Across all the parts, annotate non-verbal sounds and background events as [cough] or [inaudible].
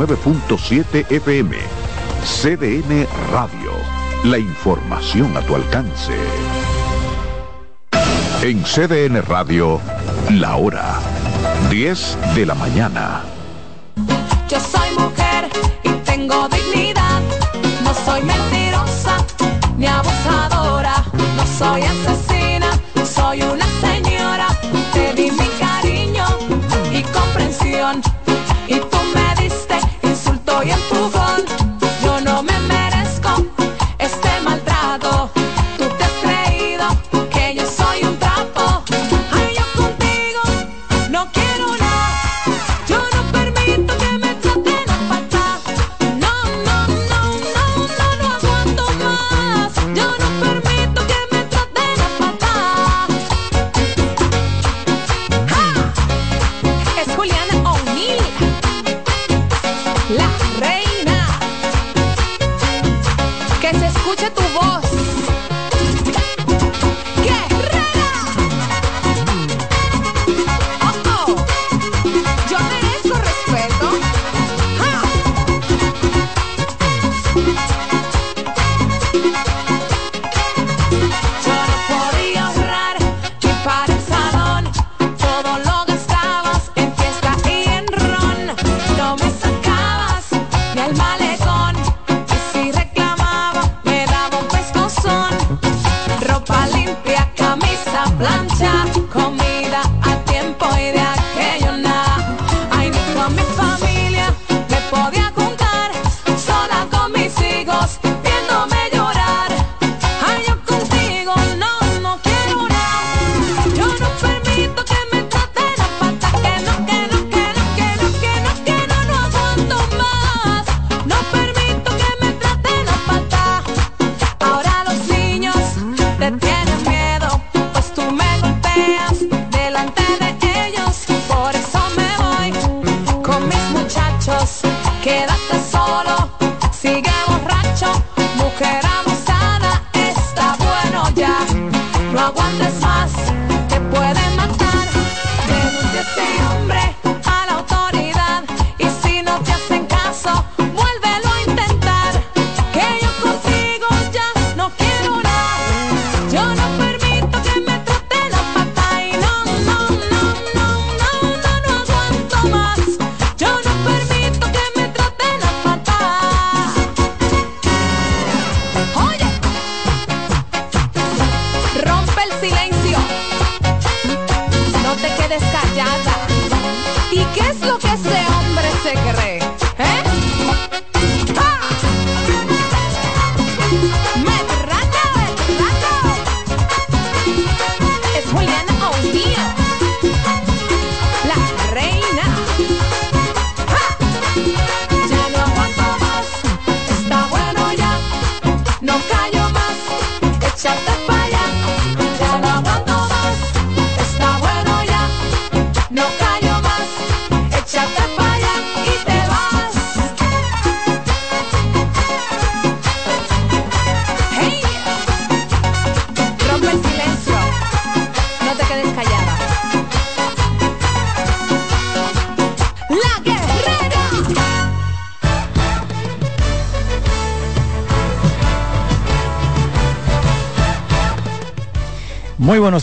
9.7 FM. CDN Radio. La información a tu alcance. En CDN Radio, la hora 10 de la mañana. Yo soy mujer y tengo dignidad. No soy mentirosa ni abusadora. No soy asesina, soy una señora. Te di mi cariño y comprensión.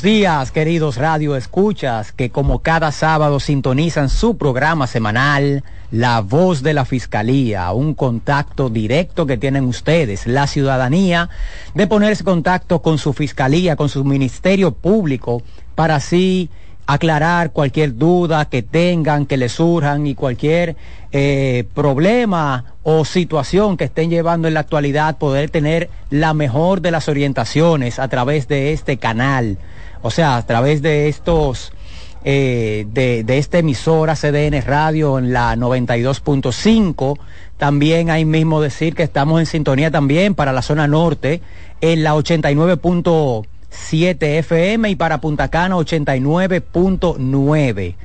Días, queridos radio escuchas, que como cada sábado sintonizan su programa semanal, La Voz de la Fiscalía, un contacto directo que tienen ustedes, la ciudadanía, de ponerse en contacto con su fiscalía, con su ministerio público, para así aclarar cualquier duda que tengan, que les surjan y cualquier eh, problema o situación que estén llevando en la actualidad, poder tener la mejor de las orientaciones a través de este canal, o sea, a través de estos, eh, de, de esta emisora CDN Radio en la 92.5. También ahí mismo decir que estamos en sintonía también para la zona norte en la 89.7 FM y para Punta Cana 89.9.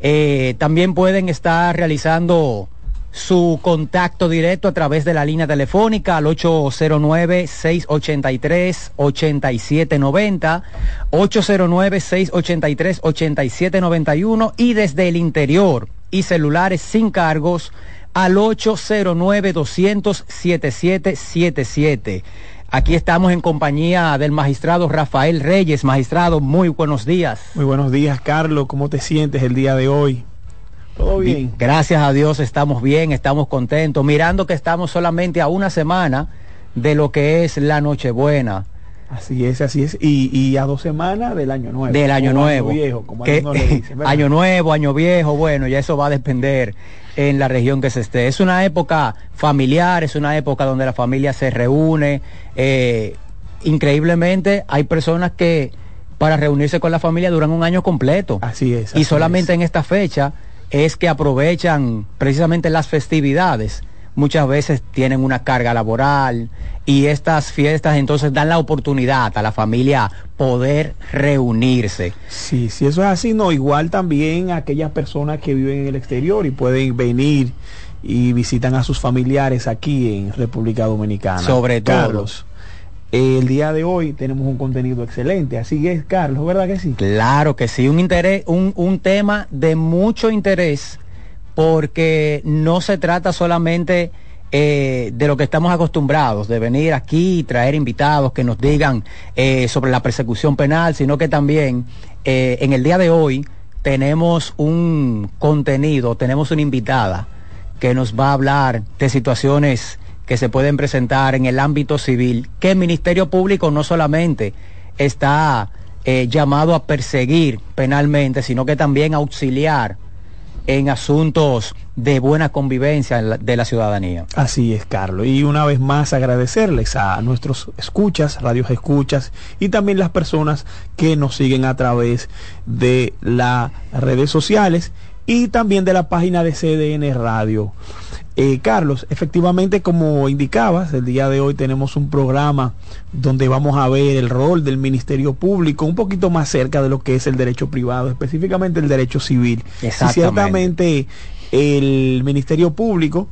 Eh, también pueden estar realizando su contacto directo a través de la línea telefónica al 809-683-8790, 809-683-8791 y desde el interior y celulares sin cargos al 809-200-7777. Aquí estamos en compañía del magistrado Rafael Reyes. Magistrado, muy buenos días. Muy buenos días, Carlos. ¿Cómo te sientes el día de hoy? ¿Todo bien? Gracias a Dios estamos bien, estamos contentos, mirando que estamos solamente a una semana de lo que es la Nochebuena. Así es, así es. Y, a dos semanas del año nuevo. Del año nuevo. Año viejo, como le dicen, [laughs] año nuevo, año viejo, bueno, ya eso va a depender en la región que se esté. Es una época familiar, es una época donde la familia se reúne. Eh, increíblemente hay personas que para reunirse con la familia duran un año completo. Así es. y solamente en esta fecha es que aprovechan precisamente las festividades muchas veces tienen una carga laboral y estas fiestas entonces dan la oportunidad a la familia poder reunirse. Sí, si eso es así, no, igual también aquellas personas que viven en el exterior y pueden venir y visitan a sus familiares aquí en República Dominicana. Sobre todo. Carlos, el día de hoy tenemos un contenido excelente, así es, Carlos, ¿verdad que sí? Claro que sí, un interés, un, un tema de mucho interés porque no se trata solamente eh, de lo que estamos acostumbrados, de venir aquí y traer invitados que nos digan eh, sobre la persecución penal, sino que también eh, en el día de hoy tenemos un contenido, tenemos una invitada que nos va a hablar de situaciones que se pueden presentar en el ámbito civil, que el Ministerio Público no solamente está llamado a perseguir penalmente, sino que también a auxiliar en asuntos de buena convivencia de la ciudadanía. Así es, Carlos. Y una vez más agradecerles a nuestros escuchas, radios escuchas y también las personas que nos siguen a través de las redes sociales y también de la página de CDN Radio. Eh, Carlos, efectivamente, como indicabas, el día de hoy tenemos un programa donde vamos a ver el rol del Ministerio Público un poquito más cerca de lo que es el derecho privado, específicamente el derecho civil. Y ciertamente el Ministerio Público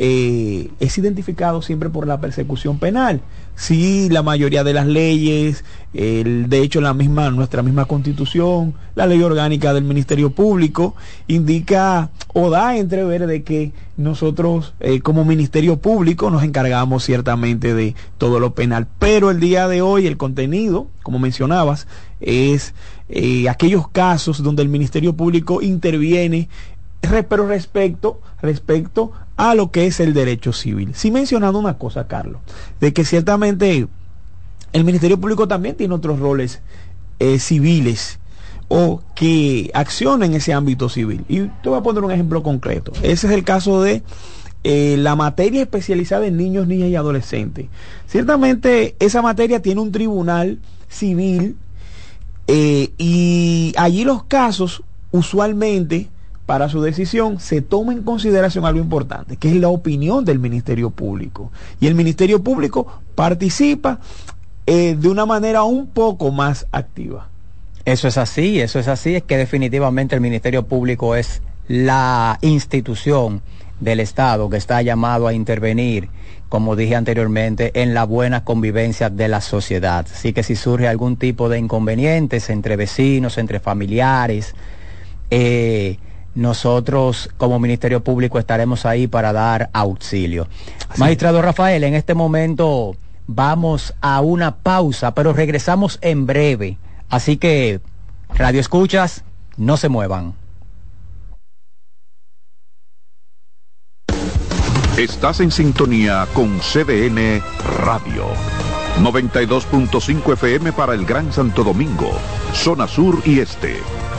eh, es identificado siempre por la persecución penal. Sí, la mayoría de las leyes, el, de hecho la misma, nuestra misma constitución, la ley orgánica del Ministerio Público, indica o da entrever de que nosotros eh, como Ministerio Público nos encargamos ciertamente de todo lo penal. Pero el día de hoy el contenido, como mencionabas, es eh, aquellos casos donde el Ministerio Público interviene pero respecto, respecto a lo que es el derecho civil. Sí mencionando una cosa, Carlos, de que ciertamente el Ministerio Público también tiene otros roles eh, civiles o que accionan en ese ámbito civil. Y te voy a poner un ejemplo concreto. Ese es el caso de eh, la materia especializada en niños, niñas y adolescentes. Ciertamente esa materia tiene un tribunal civil eh, y allí los casos usualmente para su decisión se toma en consideración algo importante, que es la opinión del Ministerio Público. Y el Ministerio Público participa eh, de una manera un poco más activa. Eso es así, eso es así, es que definitivamente el Ministerio Público es la institución del Estado que está llamado a intervenir, como dije anteriormente, en la buena convivencia de la sociedad. Así que si surge algún tipo de inconvenientes entre vecinos, entre familiares, eh, nosotros como Ministerio Público estaremos ahí para dar auxilio. Magistrado Rafael, en este momento vamos a una pausa, pero regresamos en breve. Así que, Radio Escuchas, no se muevan. Estás en sintonía con CDN Radio. 92.5 FM para el Gran Santo Domingo, zona sur y este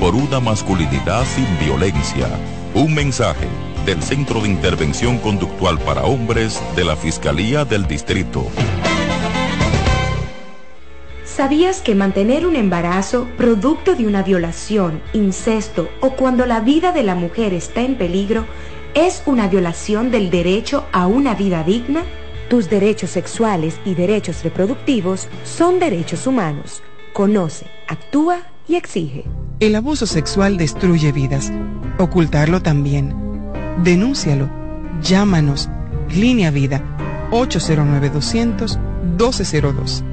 por una masculinidad sin violencia. Un mensaje del Centro de Intervención Conductual para Hombres de la Fiscalía del Distrito. ¿Sabías que mantener un embarazo producto de una violación, incesto o cuando la vida de la mujer está en peligro es una violación del derecho a una vida digna? Tus derechos sexuales y derechos reproductivos son derechos humanos. Conoce, actúa y exige. El abuso sexual destruye vidas. Ocultarlo también. Denúncialo. Llámanos. Línea Vida 809 200 1202.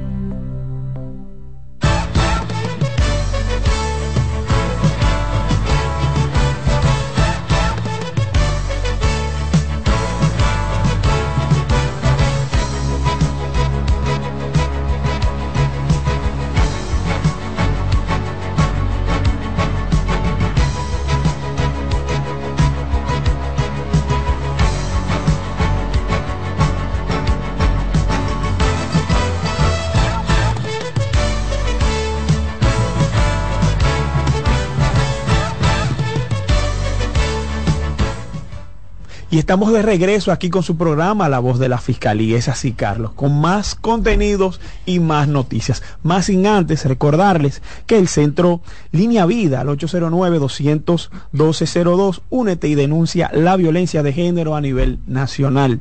Y estamos de regreso aquí con su programa La Voz de la Fiscalía. Es así, Carlos, con más contenidos y más noticias. Más sin antes recordarles que el centro Línea Vida al 809-200-1202 únete y denuncia la violencia de género a nivel nacional.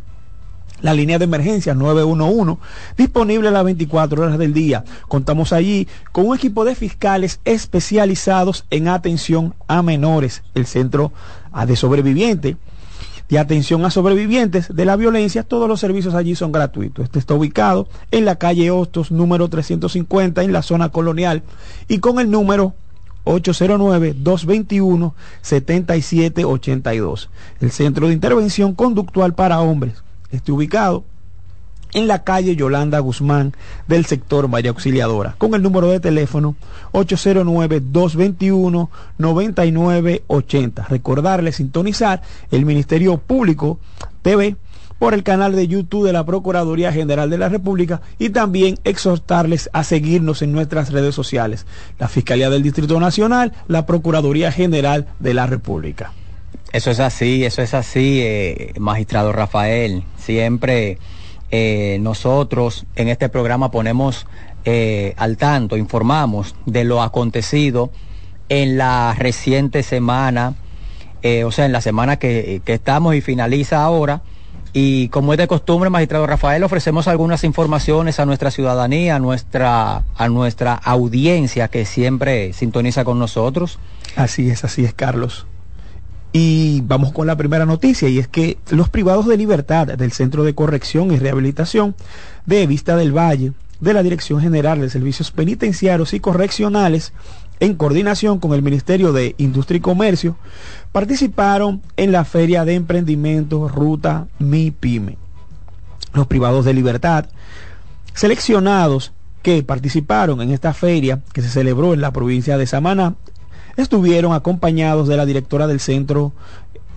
La línea de emergencia 911, disponible a las 24 horas del día. Contamos allí con un equipo de fiscales especializados en atención a menores. El centro de sobreviviente de atención a sobrevivientes de la violencia, todos los servicios allí son gratuitos. Este está ubicado en la calle Hostos, número 350, en la zona colonial, y con el número 809-221-7782. El Centro de Intervención Conductual para Hombres. Está ubicado en la calle Yolanda Guzmán del sector Valle Auxiliadora, con el número de teléfono 809-221-9980. Recordarle sintonizar el Ministerio Público TV por el canal de YouTube de la Procuraduría General de la República y también exhortarles a seguirnos en nuestras redes sociales, la Fiscalía del Distrito Nacional, la Procuraduría General de la República. Eso es así, eso es así, eh, magistrado Rafael. Siempre eh, nosotros en este programa ponemos eh, al tanto, informamos de lo acontecido en la reciente semana, eh, o sea, en la semana que, que estamos y finaliza ahora. Y como es de costumbre, magistrado Rafael, ofrecemos algunas informaciones a nuestra ciudadanía, a nuestra, a nuestra audiencia que siempre sintoniza con nosotros. Así es, así es, Carlos. Y vamos con la primera noticia, y es que los privados de libertad del Centro de Corrección y Rehabilitación de Vista del Valle, de la Dirección General de Servicios Penitenciarios y Correccionales, en coordinación con el Ministerio de Industria y Comercio, participaron en la Feria de Emprendimiento Ruta Mi Pyme. Los privados de libertad seleccionados que participaron en esta feria que se celebró en la provincia de Samaná estuvieron acompañados de la directora del centro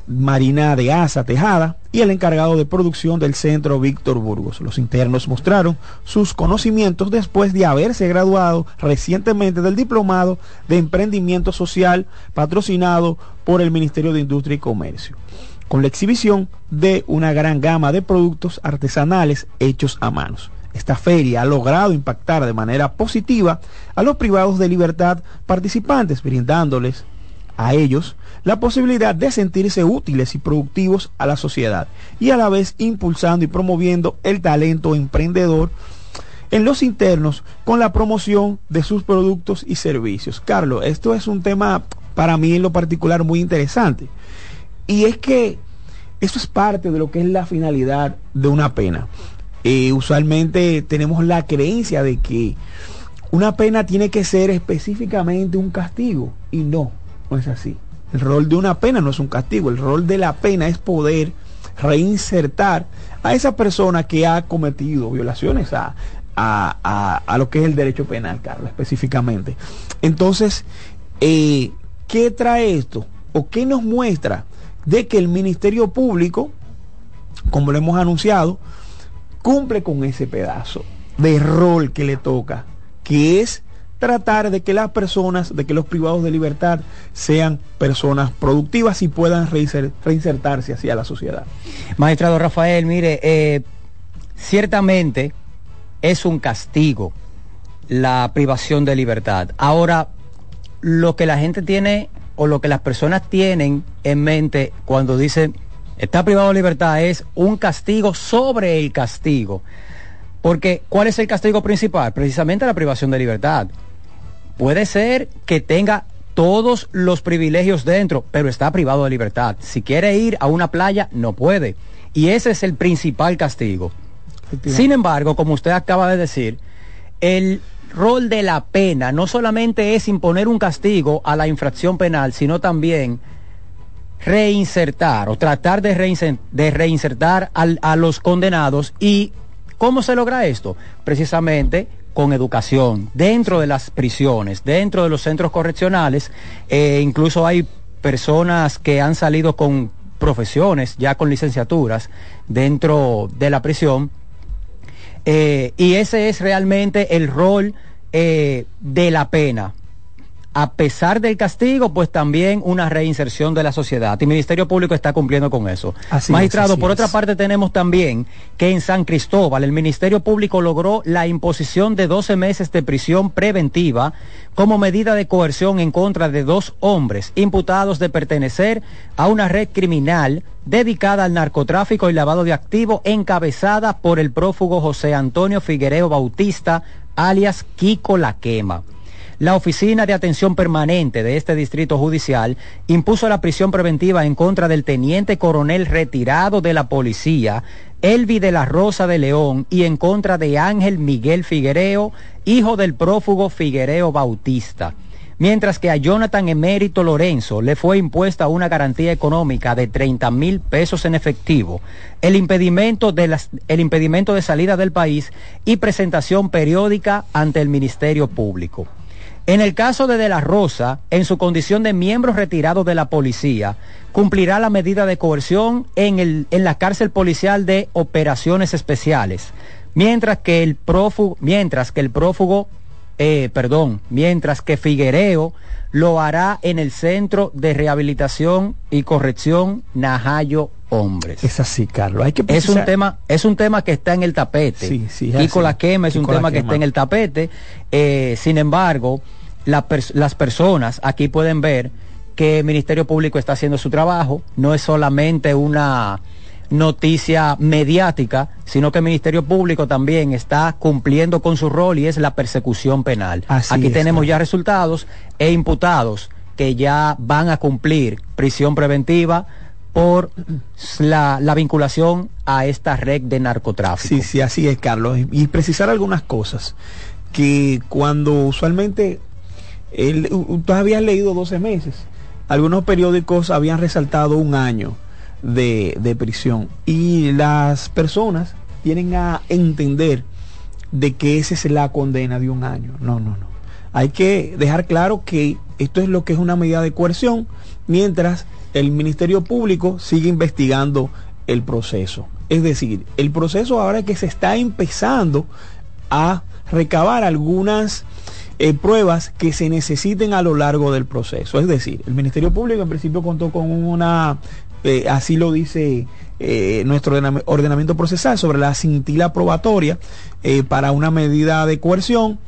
Marina de Asa Tejada y el encargado de producción del centro Víctor Burgos. Los internos mostraron sus conocimientos después de haberse graduado recientemente del diplomado de emprendimiento social patrocinado por el Ministerio de Industria y Comercio, con la exhibición de una gran gama de productos artesanales hechos a manos. Esta feria ha logrado impactar de manera positiva a los privados de libertad participantes, brindándoles a ellos la posibilidad de sentirse útiles y productivos a la sociedad y a la vez impulsando y promoviendo el talento emprendedor en los internos con la promoción de sus productos y servicios. Carlos, esto es un tema para mí en lo particular muy interesante. Y es que eso es parte de lo que es la finalidad de una pena. Eh, usualmente tenemos la creencia de que una pena tiene que ser específicamente un castigo y no, no es así. El rol de una pena no es un castigo, el rol de la pena es poder reinsertar a esa persona que ha cometido violaciones a, a, lo que es el derecho penal, Carlos, específicamente. Entonces, eh, ¿qué trae esto? ¿O qué nos muestra de que el Ministerio Público, como lo hemos anunciado, cumple con ese pedazo de rol que le toca, que es tratar de que las personas, de que los privados de libertad sean personas productivas y puedan reinsertarse hacia la sociedad. Magistrado Rafael, mire, eh, ciertamente es un castigo la privación de libertad. Ahora, lo que la gente tiene o lo que las personas tienen en mente cuando dicen está privado de libertad es un castigo sobre el castigo. Porque, ¿cuál es el castigo principal? Precisamente la privación de libertad. Puede ser que tenga todos los privilegios dentro, pero está privado de libertad. Si quiere ir a una playa, no puede. Y ese es el principal castigo. Sin embargo, como usted acaba de decir, el rol de la pena no solamente es imponer un castigo a la infracción penal, sino también reinsertar o tratar de, reinsertar, a los condenados. ¿Y cómo se logra esto? Precisamente con educación dentro de las prisiones, dentro de los centros correccionales. Eh, incluso hay personas que han salido con profesiones, ya con licenciaturas, dentro de la prisión eh, y ese es realmente el rol eh, de la pena. A pesar del castigo, pues también una reinserción de la sociedad. Y el Ministerio Público está cumpliendo con eso. Magistrado, por otra parte tenemos también que en San Cristóbal el Ministerio Público logró la imposición de 12 meses de prisión preventiva como medida de coerción en contra de dos hombres imputados de pertenecer a una red criminal dedicada al narcotráfico y lavado de activos encabezada por el prófugo José Antonio Figuereo Bautista, alias Kiko La Quema. La Oficina de Atención Permanente de este distrito judicial impuso la prisión preventiva en contra del teniente coronel retirado de la policía, Elvi de la Rosa de León, y en contra de Ángel Miguel Figuereo, hijo del prófugo Figuereo Bautista mientras que a Jonathan Emérito Lorenzo le fue impuesta una garantía económica de 30 mil pesos en efectivo, el impedimento, de el impedimento de salida del país y presentación periódica ante el Ministerio Público. En el caso de De la Rosa, en su condición de miembro retirado de la policía, cumplirá la medida de coerción en, el, en la cárcel policial de operaciones especiales, mientras que el prófugo, mientras que el prófugo eh, perdón, mientras que Figuereo lo hará en el Centro de Rehabilitación y Corrección Najayo Hombres. Es así, Carlos. Hay que es un tema, es un tema que está en el tapete. Sí, sí, y con la quema es un tema que está en el tapete. Eh, sin embargo, las personas aquí pueden ver que el Ministerio Público está haciendo su trabajo. No es solamente una noticia mediática, sino que el Ministerio Público también está cumpliendo con su rol y es la persecución penal. Aquí tenemos ya resultados e imputados que ya van a cumplir prisión preventiva por la, vinculación a esta red de narcotráfico. Sí, sí, así es, Carlos. Y precisar algunas cosas, que cuando usualmente, el, tú habías leído 12 meses, algunos periódicos habían resaltado un año de, prisión. Y las personas tienen a entender de que esa es la condena de un año. No, no, no. Hay que dejar claro que esto es lo que es una medida de coerción, mientras el Ministerio Público sigue investigando el proceso. Es decir, el proceso ahora que se está empezando a recabar algunas eh, pruebas que se necesiten a lo largo del proceso. Es decir, el Ministerio Público en principio contó con una eh, así lo dice eh, nuestro ordenamiento procesal sobre la cintila probatoria para una medida de coerción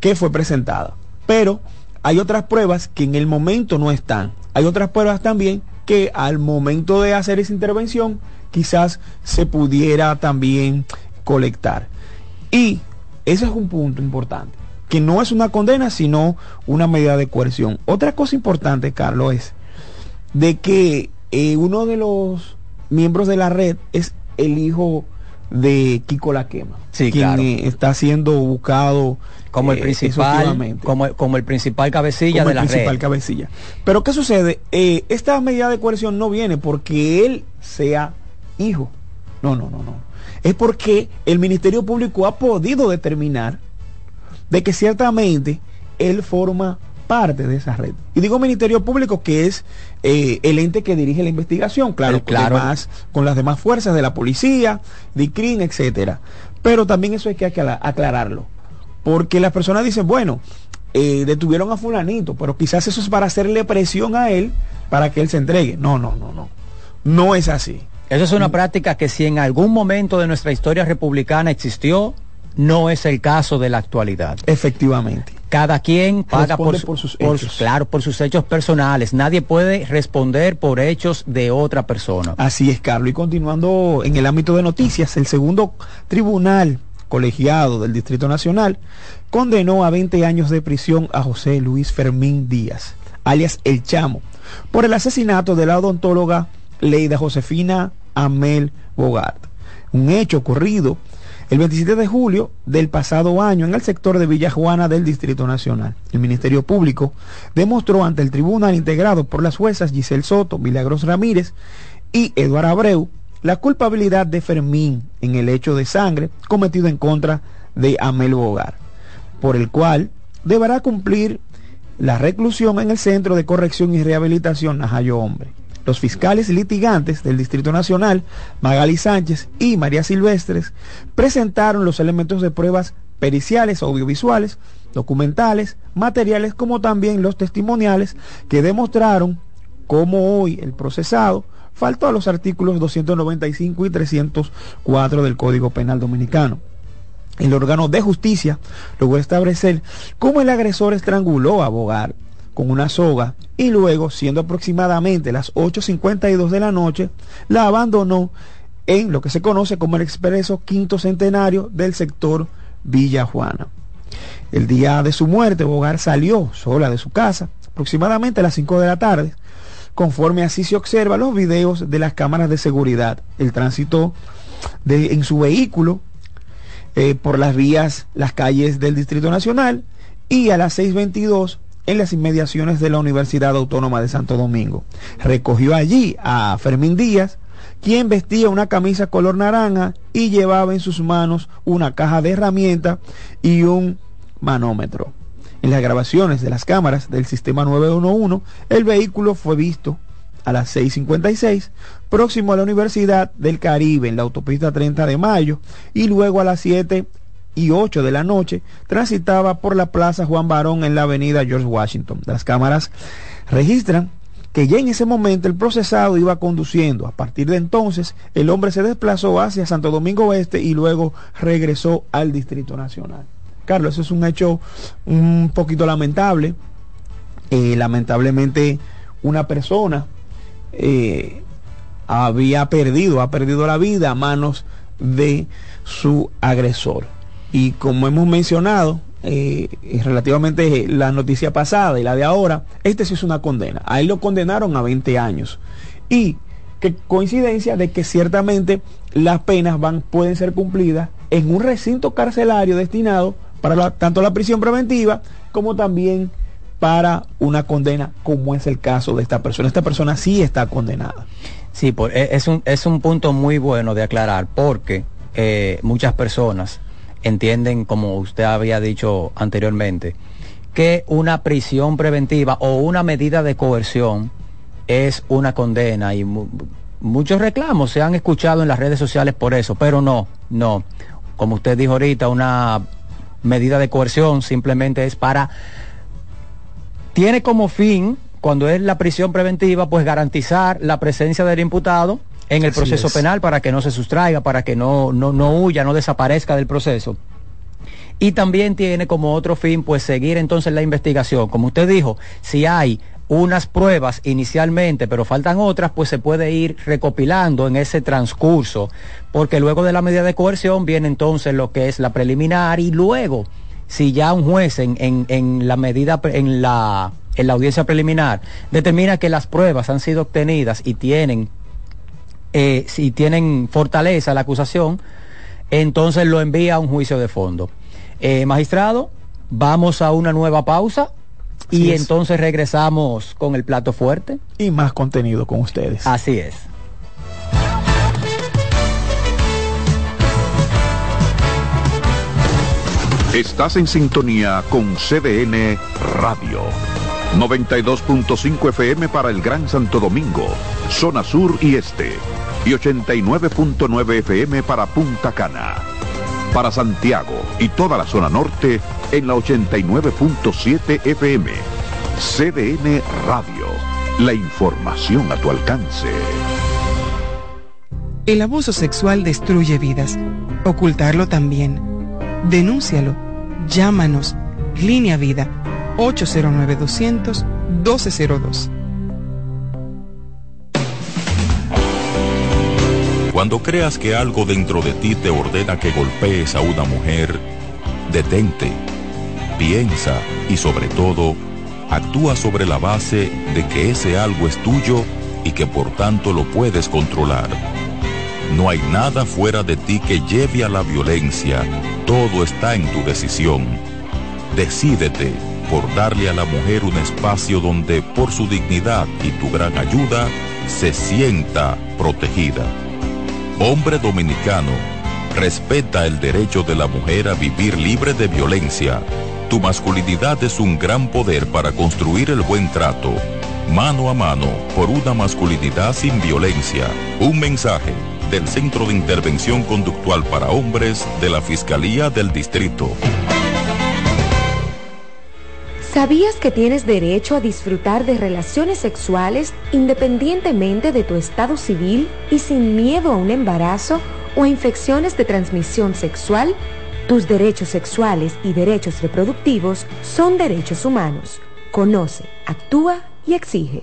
que fue presentada. Pero hay otras pruebas que en el momento no están. Hay otras pruebas también que al momento de hacer esa intervención quizás se pudiera también colectar. Y ese es un punto importante, que no es una condena, sino una medida de coerción. Otra cosa importante, Carlos, es de que eh, uno de los miembros de la red es el hijo de Kiko La Quema, Sí, quien claro. eh, está siendo buscado como el eh, principal exhaustivamente como, como el principal cabecilla como de el la principal red. cabecilla. Pero ¿qué sucede? Eh, esta medida de coerción no viene porque él sea hijo. No, no, no, no. Es porque el Ministerio Público ha podido determinar de que ciertamente él forma parte de esa red. Y digo Ministerio Público que es eh, el ente que dirige la investigación, claro, El- claro. Con, demás- con las demás fuerzas de la policía, de CRIN, etcétera. Pero también eso hay que acla- aclararlo. Porque las personas dicen, bueno, eh, detuvieron a fulanito, pero quizás eso es para hacerle presión a él para que él se entregue. No, no, no, no. No es así. Eso es una práctica que si en algún momento de nuestra historia republicana existió, no es el caso de la actualidad. Efectivamente. Cada quien paga por, sus por- hechos. claro, por sus hechos personales. Nadie puede responder por hechos de otra persona. Así es, Carlos. Y continuando en el ámbito de noticias, el segundo tribunal colegiado del Distrito Nacional condenó a 20 años de prisión a José Luis Fermín Díaz, alias El Chamo, por el asesinato de la odontóloga Leida Josefina Amel Bogart. Un hecho ocurrido el 27 de julio del pasado año en el sector de Villa Juana del Distrito Nacional. El Ministerio Público demostró ante el tribunal integrado por las juezas Giselle Soto, Milagros Ramírez y Eduardo Abreu la culpabilidad de Fermín en el hecho de sangre cometido en contra de Amel Bogart, por el cual deberá cumplir la reclusión en el Centro de Corrección y Rehabilitación Najayo Hombre. Los fiscales litigantes del Distrito Nacional, Magali Sánchez y María Silvestres, presentaron los elementos de pruebas periciales, audiovisuales, documentales, materiales, como también los testimoniales que demostraron cómo hoy el procesado faltó a los artículos 295 y 304 del Código Penal Dominicano. El órgano de justicia logró establecer cómo el agresor estranguló a Bogart con una soga y luego, siendo aproximadamente las 8.52 de la noche, la abandonó en lo que se conoce como el expreso quinto centenario del sector Villa Juana. El día de su muerte, Bogart salió sola de su casa, aproximadamente a las 5 de la tarde, conforme así se observa los videos de las cámaras de seguridad. El tránsito de, en su vehículo eh, por las vías, las calles del Distrito Nacional y a las 6.22 en las inmediaciones de la Universidad Autónoma de Santo Domingo. Recogió allí a Fermín Díaz, quien vestía una camisa color naranja y llevaba en sus manos una caja de herramientas y un manómetro. En las grabaciones de las cámaras del sistema 911, el vehículo fue visto a las 6.56, próximo a la Universidad del Caribe, en la autopista 30 de Mayo, y luego a las 7 y 8 de la noche transitaba por la Plaza Juan Barón en la avenida George Washington. Las cámaras registran que ya en ese momento el procesado iba conduciendo. A partir de entonces, el hombre se desplazó hacia Santo Domingo Oeste y luego regresó al Distrito Nacional. Carlos, eso es un hecho un poquito lamentable. Eh, lamentablemente, una persona eh, había perdido, ha perdido la vida a manos de su agresor. Y como hemos mencionado, eh, relativamente la noticia pasada y la de ahora, este sí es una condena. A él lo condenaron a 20 años. Y que coincidencia de que ciertamente las penas van, pueden ser cumplidas en un recinto carcelario destinado para tanto la prisión preventiva como también para una condena, como es el caso de esta persona. Esta persona sí está condenada. Sí, por- e- es, un, es un punto muy bueno de aclarar porque eh, muchas personas entienden, como usted había dicho anteriormente, que una prisión preventiva o una medida de coerción es una condena y mu- muchos reclamos se han escuchado en las redes sociales por eso, pero no, no. Como usted dijo ahorita, una medida de coerción simplemente es para tiene como fin, cuando es la prisión preventiva, pues garantizar la presencia del imputado en el Así proceso es. penal para que no se sustraiga, para que no, no, no huya, no desaparezca del proceso. Y también tiene como otro fin, pues seguir entonces la investigación. Como usted dijo, si hay unas pruebas inicialmente, pero faltan otras, pues se puede ir recopilando en ese transcurso, porque luego de la medida de coerción viene entonces lo que es la preliminar y luego, si ya un juez en, en, en la medida, en la, en la audiencia preliminar determina que las pruebas han sido obtenidas y tienen, eh, si tienen fortaleza la acusación, entonces lo envía a un juicio de fondo. Eh, magistrado, vamos a una nueva pausa y es. entonces regresamos con el plato fuerte. Y más contenido con ustedes. Así es. Estás en sintonía con CDN Radio. 92.5 FM para el Gran Santo Domingo, zona sur y este. Y 89.9 FM para Punta Cana. Para Santiago y toda la zona norte en la 89.7 FM. CDN Radio. La información a tu alcance. El abuso sexual destruye vidas. Ocultarlo también. Denúncialo. Llámanos. Línea Vida 809-200-1202. Cuando creas que algo dentro de ti te ordena que golpees a una mujer, detente, piensa y sobre todo, actúa sobre la base de que ese algo es tuyo y que por tanto lo puedes controlar. No hay nada fuera de ti que lleve a la violencia, todo está en tu decisión. Decídete por darle a la mujer un espacio donde por su dignidad y tu gran ayuda se sienta protegida. Hombre dominicano, respeta el derecho de la mujer a vivir libre de violencia. Tu masculinidad es un gran poder para construir el buen trato. Mano a mano por una masculinidad sin violencia. Un mensaje del Centro de Intervención Conductual para Hombres de la Fiscalía del Distrito. ¿Sabías que tienes derecho a disfrutar de relaciones sexuales independientemente de tu estado civil y sin miedo a un embarazo o infecciones de transmisión sexual? Tus derechos sexuales y derechos reproductivos son derechos humanos. Conoce, actúa y exige.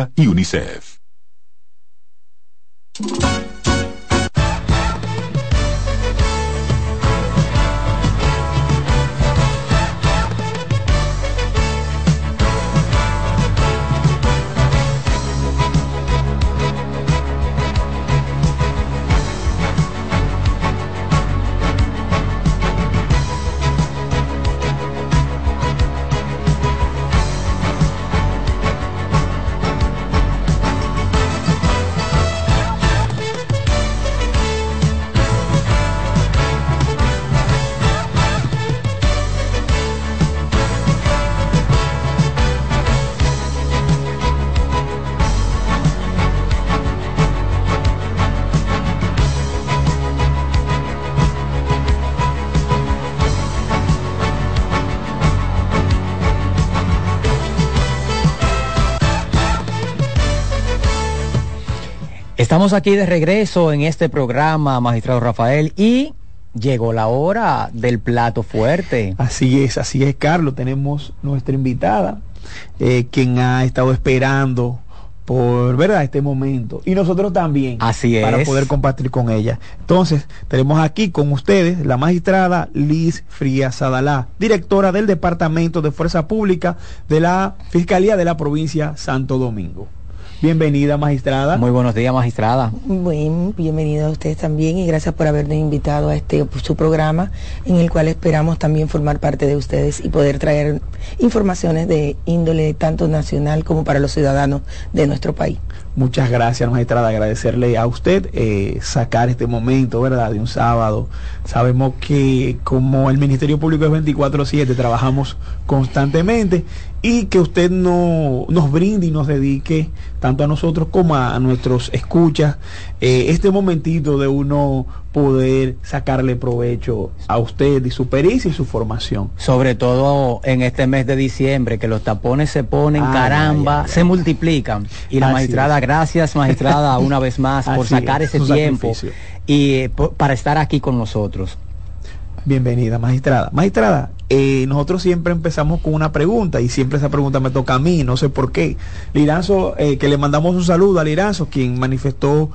y UNICEF. Estamos aquí de regreso en este programa, magistrado Rafael, y llegó la hora del plato fuerte. Así es, así es, Carlos. Tenemos nuestra invitada, eh, quien ha estado esperando por verdad este momento y nosotros también Así para es. poder compartir con ella. Entonces, tenemos aquí con ustedes la magistrada Liz Frías Adalá, directora del Departamento de Fuerza Pública de la Fiscalía de la Provincia Santo Domingo. Bienvenida, magistrada. Muy buenos días, magistrada. Bueno, bienvenido a ustedes también y gracias por habernos invitado a este su programa en el cual esperamos también formar parte de ustedes y poder traer informaciones de índole tanto nacional como para los ciudadanos de nuestro país. Muchas gracias, magistrada. Agradecerle a usted eh, sacar este momento, ¿verdad? De un sábado. Sabemos que como el Ministerio Público es 24/7, trabajamos constantemente y que usted no, nos brinde y nos dedique, tanto a nosotros como a, nuestros escuchas, eh, este momentito de uno poder sacarle provecho a usted y su pericia y su formación. Sobre todo en este mes de diciembre, que los tapones se ponen, caramba, se multiplican. Y la Así magistrada, es. gracias magistrada una vez más por sacar es, ese tiempo sacrificio. y eh, por- para estar aquí con nosotros. Bienvenida, magistrada. Magistrada, eh, nosotros siempre empezamos con una pregunta y siempre esa pregunta me toca a mí, no sé por qué. Liranzo, eh, que le mandamos un saludo a Liranzo, quien manifestó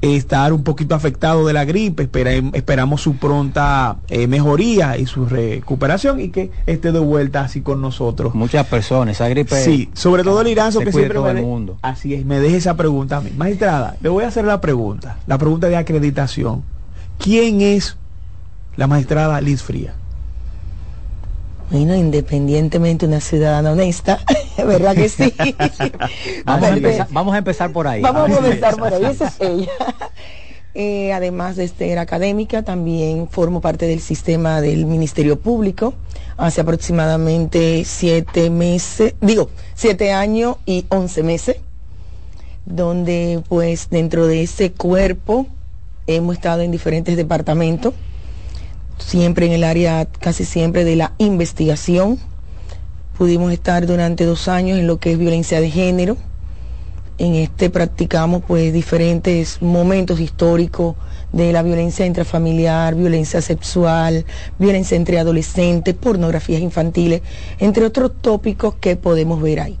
eh, estar un poquito afectado de la gripe. Espera- esperamos su pronta eh, mejoría y su recuperación y que esté de vuelta así con nosotros. Muchas personas, esa gripe. Sí, sobre todo Liranzo, se que siempre todo me el de- mundo. Así es, me deje esa pregunta a mí. Magistrada, le voy a hacer la pregunta, la pregunta de acreditación. ¿Quién es la magistrada Liz Fría? Bueno, independientemente una ciudadana honesta, [laughs] ¿verdad que sí? [laughs] Vamos, a Bueno, empezar, vamos a empezar por ahí. Vamos a comenzar por ahí, esa es ella. Eh, además de ser académica, también formo parte del sistema del Ministerio Público hace aproximadamente siete meses, digo, siete años y once meses, donde pues dentro de ese cuerpo hemos estado en diferentes departamentos, siempre en el área, casi siempre de la investigación. Pudimos estar durante dos años en lo que es violencia de género, en este practicamos pues diferentes momentos históricos de la violencia intrafamiliar, violencia sexual, violencia entre adolescentes, pornografías infantiles, entre otros tópicos que podemos ver ahí.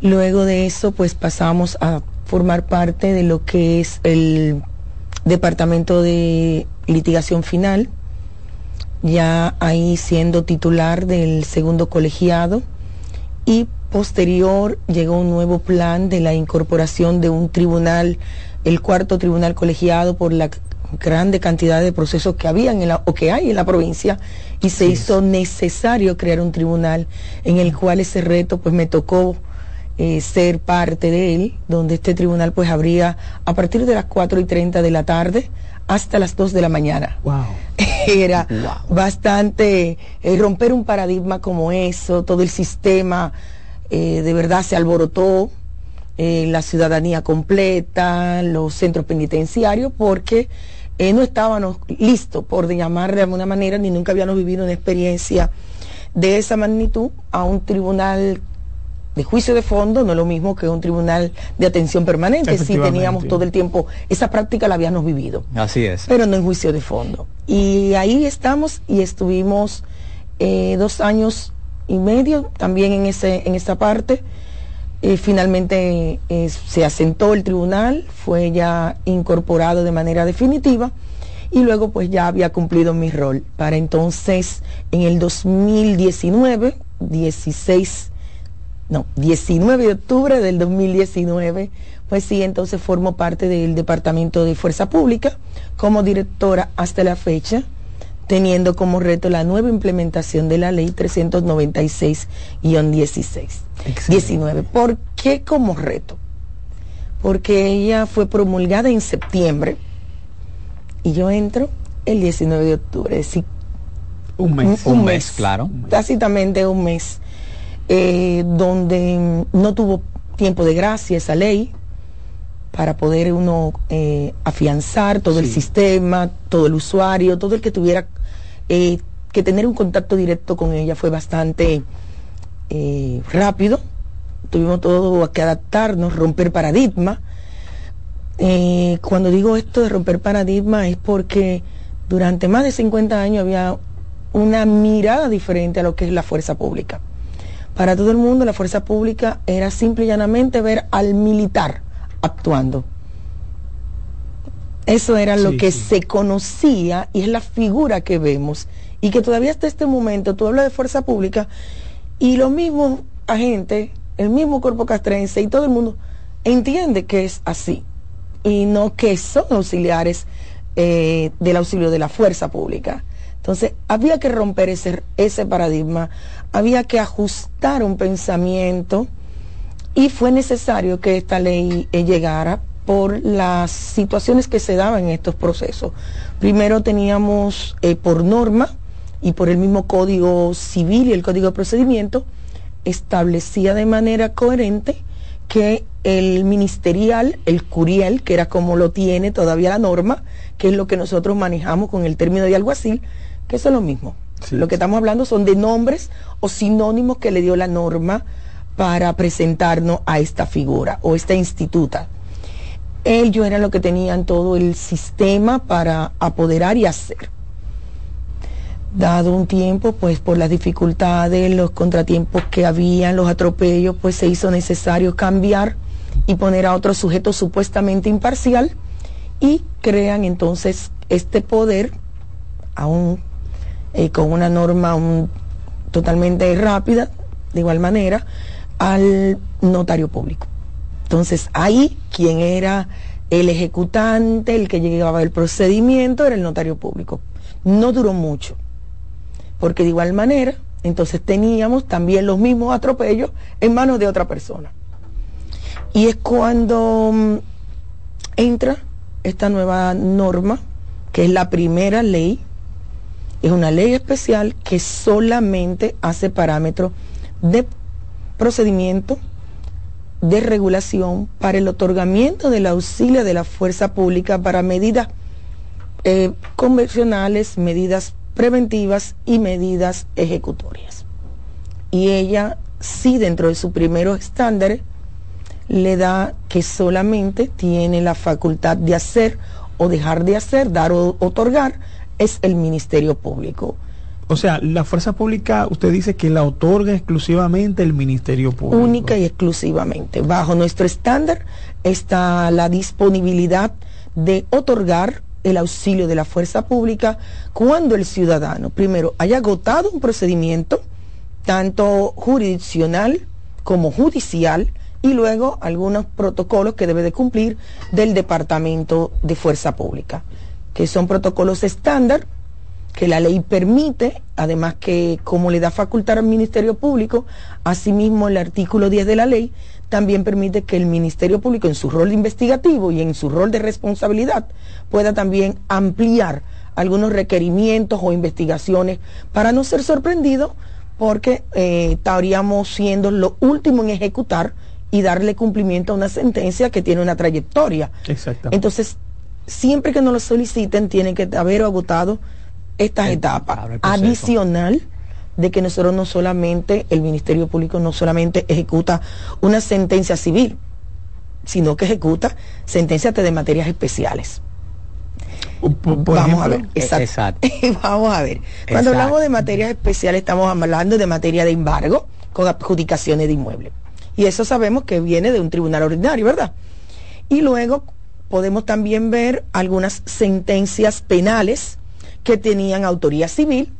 Luego de eso pues pasamos a formar parte de lo que es el departamento de litigación final, ya ahí siendo titular del segundo colegiado y posterior llegó un nuevo plan de la incorporación de un tribunal, el cuarto tribunal colegiado por la grande cantidad de procesos que había en la, o que hay en la provincia y se hizo necesario crear un tribunal en el cual ese reto pues me tocó eh, ser parte de él, donde este tribunal pues habría a partir de las 4 y 30 de la tarde hasta las 2 de la mañana. Wow. [laughs] Era bastante eh, romper un paradigma como eso, todo el sistema eh, de verdad se alborotó, eh, la ciudadanía completa, los centros penitenciarios, porque eh, no estábamos listos, por llamar de alguna manera, ni nunca habíamos vivido una experiencia de esa magnitud a un tribunal de juicio de fondo, no es lo mismo que un tribunal de atención permanente, si teníamos todo el tiempo, esa práctica la habíamos vivido Así es. pero no en juicio de fondo. Y ahí estamos y estuvimos eh, dos años y medio también en, ese, en esa parte. Eh, finalmente eh, se asentó el tribunal, fue ya incorporado de manera definitiva y luego pues ya había cumplido mi rol. Para entonces, en el 2019, 16 no, 19 de octubre del 2019, pues sí, entonces formo parte del Departamento de Fuerza Pública como directora hasta la fecha, teniendo como reto la nueva implementación de la ley 396-16. 19. ¿Por qué como reto? Porque ella fue promulgada en septiembre y yo entro el 19 de octubre, es decir, Un mes. Un mes, claro. Tácitamente un mes, eh, donde no tuvo tiempo de gracia esa ley para poder uno eh, afianzar todo el sistema, todo el usuario, todo el que tuviera eh, que tener un contacto directo con ella fue bastante rápido. Tuvimos todo que adaptarnos, romper paradigma. Cuando digo esto de romper paradigma es porque durante más de 50 años había una mirada diferente a lo que es la fuerza pública. Para todo el mundo la fuerza pública era simple y llanamente ver al militar actuando. Eso era lo que sí. se conocía y es la figura que vemos. Y que todavía hasta este momento tú hablas de fuerza pública y los mismos agentes, el mismo cuerpo castrense y todo el mundo entiende que es así y no que son auxiliares eh, del auxilio de la fuerza pública. Entonces, había que romper ese, ese paradigma, había que ajustar un pensamiento Y fue necesario que esta ley eh, llegara por las situaciones que se daban en estos procesos. Primero teníamos eh, por norma y por el mismo Código Civil y el Código de Procedimiento, establecía de manera coherente que el ministerial, el curiel, que era como lo tiene todavía la norma, que es lo que nosotros manejamos con el término de alguacil, que es lo mismo. Lo que estamos hablando son de nombres o sinónimos que le dio la norma para presentarnos a esta figura o esta instituta. Ellos eran lo que tenían todo el sistema para apoderar y hacer. Dado un tiempo, pues por las dificultades, los contratiempos que habían, los atropellos, pues se hizo necesario cambiar y poner a otro sujeto supuestamente imparcial y crean entonces este poder, aún eh, con una norma totalmente rápida, de igual manera, al notario público. Entonces ahí quien era el ejecutante, el que llevaba el procedimiento, era el notario público. No duró mucho, porque de igual manera, entonces teníamos también los mismos atropellos en manos de otra persona. Y es cuando mm, entra esta nueva norma, que es la primera ley, es una ley especial que solamente hace parámetros de procedimiento de regulación para el otorgamiento del auxilio de la fuerza pública para medidas eh, convencionales, medidas preventivas y medidas ejecutorias. Y ella sí dentro de sus primeros estándares le da que solamente tiene la facultad de hacer o dejar de hacer, dar o otorgar, es el Ministerio Público. O sea, la fuerza pública, usted dice que la otorga exclusivamente el Ministerio Público. Única y exclusivamente. Bajo nuestro estándar está la disponibilidad de otorgar el auxilio de la fuerza pública cuando el ciudadano, primero, haya agotado un procedimiento, tanto jurisdiccional como judicial, y luego algunos protocolos que debe de cumplir del Departamento de Fuerza Pública, que son protocolos estándar que la ley permite, además que como le da facultad al Ministerio Público, asimismo el artículo 10 de la ley también permite que el Ministerio Público en su rol investigativo y en su rol de responsabilidad pueda también ampliar algunos requerimientos o investigaciones para no ser sorprendido porque eh, estaríamos siendo lo último en ejecutar y darle cumplimiento a una sentencia que tiene una trayectoria. Exactamente. Entonces, siempre que nos lo soliciten, tienen que haber agotado estas etapas. Adicional de que nosotros no solamente, el Ministerio Público no solamente ejecuta una sentencia civil, sino que ejecuta sentencias de materias especiales. Vamos a ver, exacto. [laughs] Vamos a ver. Cuando hablamos de materias especiales, estamos hablando de materia de embargo con adjudicaciones de inmuebles. Y eso sabemos que viene de un tribunal ordinario, ¿verdad? Y luego podemos también ver algunas sentencias penales que tenían autoría civil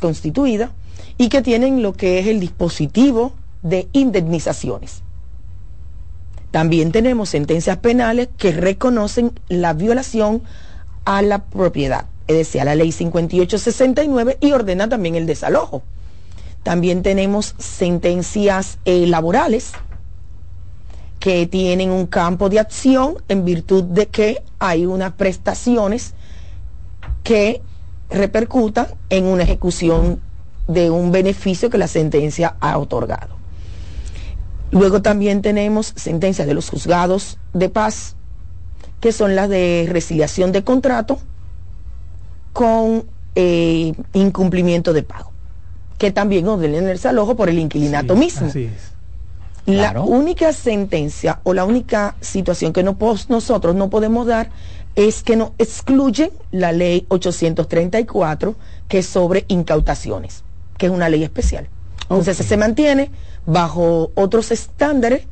constituida y que tienen lo que es el dispositivo de indemnizaciones. También tenemos sentencias penales que reconocen la violación a la propiedad, es decir, a la ley 5869 y ordena también el desalojo. También tenemos sentencias eh, laborales que tienen un campo de acción en virtud de que hay unas prestaciones que repercutan en una ejecución de un beneficio que la sentencia ha otorgado. Luego también tenemos sentencias de los juzgados de paz, que son las de resiliación de contrato con eh, incumplimiento de pago, que también ordenan el desalojo por el inquilinato mismo. Así es. La única sentencia o la única situación que no, nosotros no podemos dar es que no excluye la ley 834, que es sobre incautaciones, que es una ley especial. Entonces se mantiene bajo otros estándares,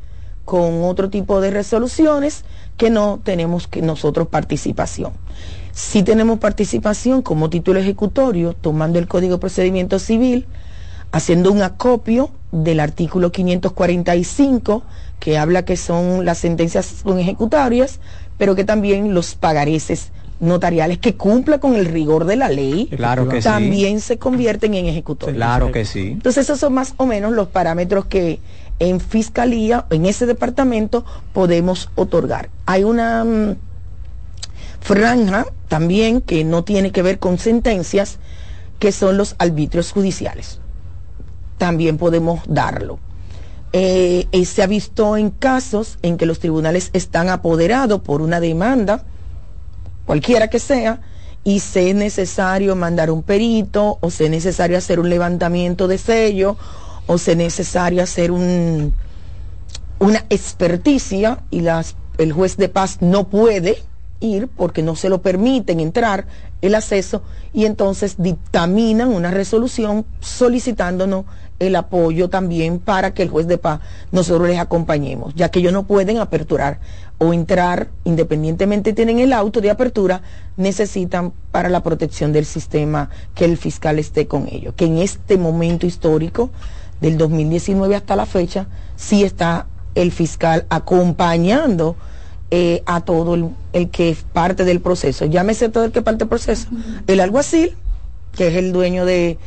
con otro tipo de resoluciones, que no tenemos que nosotros participación. Si tenemos participación como título ejecutorio, tomando el Código de Procedimiento Civil, haciendo un acopio del artículo 545, que habla que son las sentencias son ejecutarias, pero que también los pagareces notariales que cumpla con el rigor de la ley, claro que también se convierten en ejecutores. Claro que sí. Entonces esos son más o menos los parámetros que en fiscalía, en ese departamento, podemos otorgar. Hay una mm, franja también que no tiene que ver con sentencias, que son los arbitrios judiciales. También podemos darlo. Eh, eh, se ha visto en casos en que los tribunales están apoderados por una demanda, cualquiera que sea, y se es necesario mandar un perito, o se es necesario hacer un levantamiento de sello, o se es necesario hacer un, una experticia, y las, el juez de paz no puede ir porque no se lo permiten entrar el acceso, y entonces dictaminan una resolución solicitándonos el apoyo también para que el juez de paz nosotros les acompañemos, ya que ellos no pueden aperturar o entrar, independientemente tienen el auto de apertura, necesitan para la protección del sistema que el fiscal esté con ellos, que en este momento histórico del 2019 hasta la fecha, sí está el fiscal acompañando eh, a todo el, el, que es parte del proceso. Llámese todo el que parte del proceso. El alguacil, que es el dueño de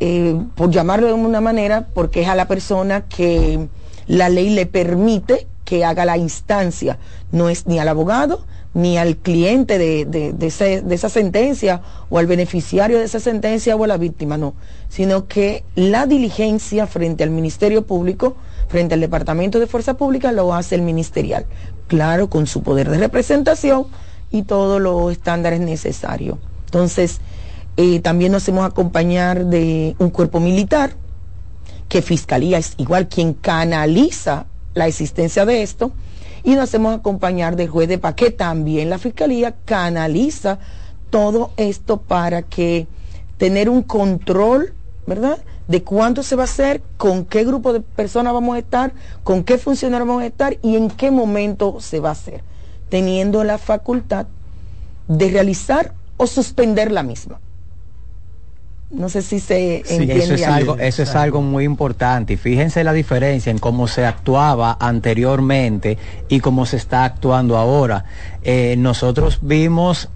eh, por llamarlo de una manera, porque es a la persona que la ley le permite que haga la instancia, no es ni al abogado ni al cliente de, de, esa sentencia o al beneficiario de esa sentencia o a la víctima, no, sino que la diligencia frente al Ministerio Público, frente al Departamento de Fuerza Pública, lo hace el ministerial, claro, con su poder de representación y todos los estándares necesarios. Entonces, eh, también nos hacemos acompañar de un cuerpo militar, que Fiscalía es igual quien canaliza la existencia de esto, y nos hacemos acompañar del juez de paz, que también la Fiscalía canaliza todo esto para que tener un control, ¿verdad? De cuánto se va a hacer, con qué grupo de personas vamos a estar, con qué funcionarios vamos a estar y en qué momento se va a hacer, teniendo la facultad de realizar o suspender la misma. No sé si se entiende. eso es algo, eso es algo muy importante. Y fíjense la diferencia en cómo se actuaba anteriormente y cómo se está actuando ahora. Eh, nosotros vimos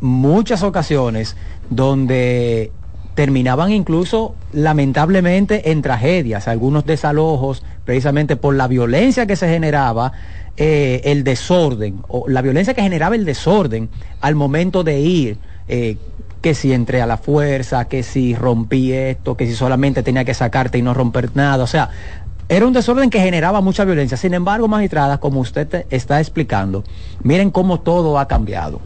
muchas ocasiones donde terminaban incluso lamentablemente en tragedias, algunos desalojos, precisamente por la violencia que se generaba, eh, el desorden, o la violencia que generaba el desorden al momento de ir. Eh, que si entré a la fuerza, que si rompí esto, que si solamente tenía que sacarte y no romper nada. O sea, era un desorden que generaba mucha violencia. Sin embargo, magistrada, como usted está explicando, miren cómo todo ha cambiado.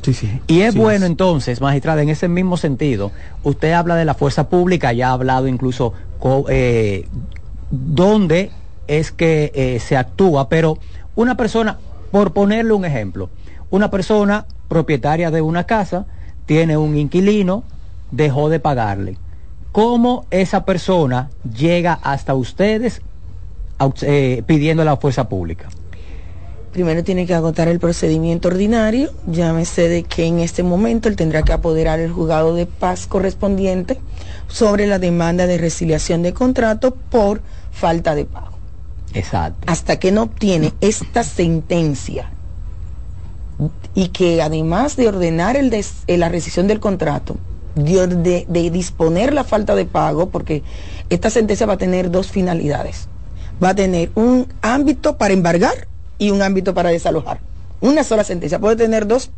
Sí, sí, y es sí bueno entonces, magistrada, en ese mismo sentido, usted habla de la fuerza pública, ya ha hablado incluso eh, dónde es que eh, se actúa, pero una persona, por ponerle un ejemplo, una persona propietaria de una casa, tiene un inquilino, dejó de pagarle. ¿Cómo esa persona llega hasta ustedes eh, pidiendo la fuerza pública? Primero tiene que agotar el procedimiento ordinario, llámese de que en este momento él tendrá que apoderar el juzgado de paz correspondiente sobre la demanda de resiliación de contrato por falta de pago. Exacto. Hasta que no obtiene esta sentencia y que además de ordenar el eh, la rescisión del contrato, de, de, disponer la falta de pago, porque esta sentencia va a tener dos finalidades. Va a tener un ámbito para embargar y un ámbito para desalojar. Una sola sentencia puede tener dos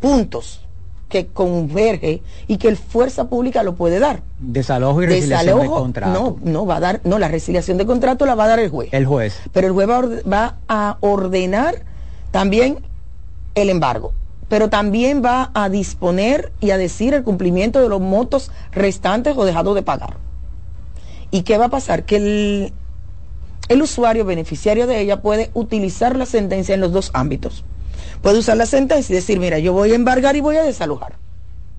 puntos que converge y que el fuerza pública lo puede dar. Desalojo y resiliación de contrato. No, no va a dar, no, la resiliación de contrato la va a dar el juez. El juez. Pero el juez va, va a ordenar también el embargo, pero también va a disponer y a decir el cumplimiento de los motos restantes o dejados de pagar. ¿Y qué va a pasar? Que el, el usuario beneficiario de ella puede utilizar la sentencia en los dos ámbitos. Puede usar la sentencia y decir, mira, yo voy a embargar y voy a desalojar.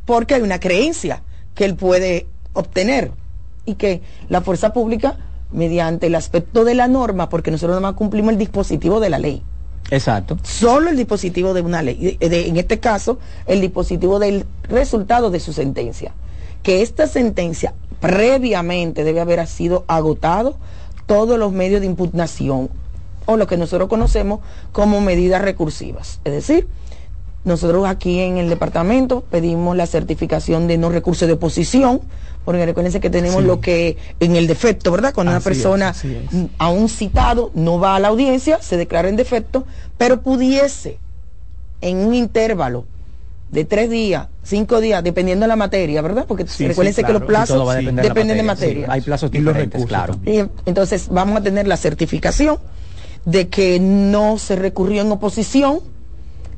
Porque hay una creencia que él puede obtener y que la fuerza pública, mediante el aspecto de la norma, porque nosotros nada más cumplimos el dispositivo de la ley, Exacto. Solo el dispositivo de una ley, en este caso, el dispositivo del resultado de su sentencia. Que esta sentencia previamente debe haber sido agotado todos los medios de impugnación o lo que nosotros conocemos como medidas recursivas. Es decir, Nosotros aquí en el departamento pedimos la certificación de no recurso de oposición, porque recuérdense que tenemos Sí. lo que en el defecto, ¿verdad? Cuando una Así persona así es. a un citado no va a la audiencia, se declara en defecto, pero pudiese en un intervalo de tres días, cinco días, dependiendo de la materia, ¿verdad? Porque Sí, recuérdense sí, que los plazos de dependen de materia, sí. Hay plazos Y los diferentes, recursos claro. Y entonces vamos a tener la certificación de que no se recurrió en oposición.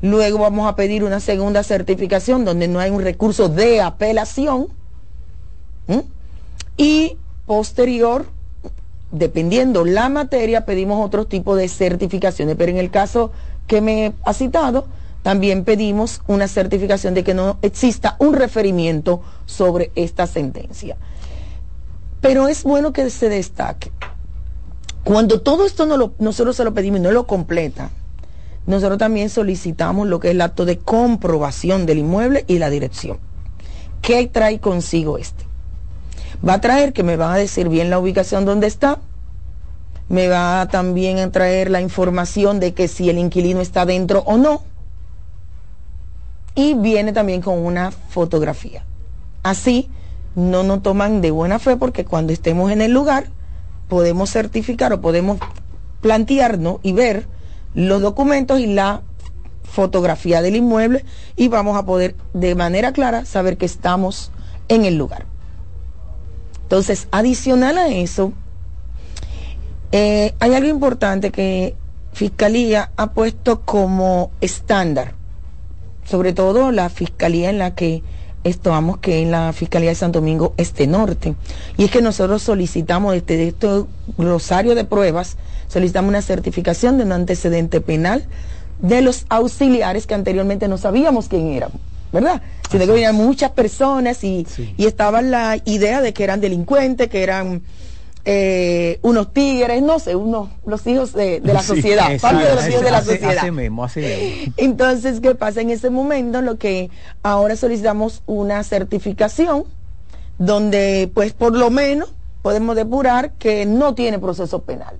Luego vamos a pedir una segunda certificación donde no hay un recurso de apelación. ¿Mm? Y posterior, dependiendo la materia, pedimos otro tipo de certificaciones. Pero en el caso que me ha citado, también pedimos una certificación de que no exista un referimiento sobre esta sentencia. Pero es bueno que se destaque. Cuando todo esto no nosotros se lo pedimos y no lo completa, nosotros también solicitamos lo que es el acto de comprobación del inmueble y la dirección. ¿Qué trae consigo este? Va a traer que me va a decir bien la ubicación donde está, me va también a traer la información de que si el inquilino está dentro o no, y viene también con una fotografía. Así no nos toman de buena fe porque cuando estemos en el lugar podemos certificar o podemos plantearnos y ver los documentos y la fotografía del inmueble y vamos a poder de manera clara saber que estamos en el lugar. Entonces, adicional a eso, eh, hay algo importante que Fiscalía ha puesto como estándar, sobre todo la Fiscalía en la que estamos, que es la Fiscalía de Santo Domingo Este Norte. Y es que nosotros solicitamos desde este glosario de pruebas, solicitamos una certificación de un antecedente penal de los auxiliares que anteriormente no sabíamos quién eran, ¿verdad? Sino que venían muchas personas y, y estaba la idea de que eran delincuentes, que eran eh, unos tigres, no sé, unos los hijos de, de la Sí, sociedad, parte de los hijos de la sociedad. Así mismo, así mismo. Entonces, ¿qué pasa? En ese momento lo que ahora solicitamos una certificación donde pues por lo menos podemos depurar que no tiene proceso penal.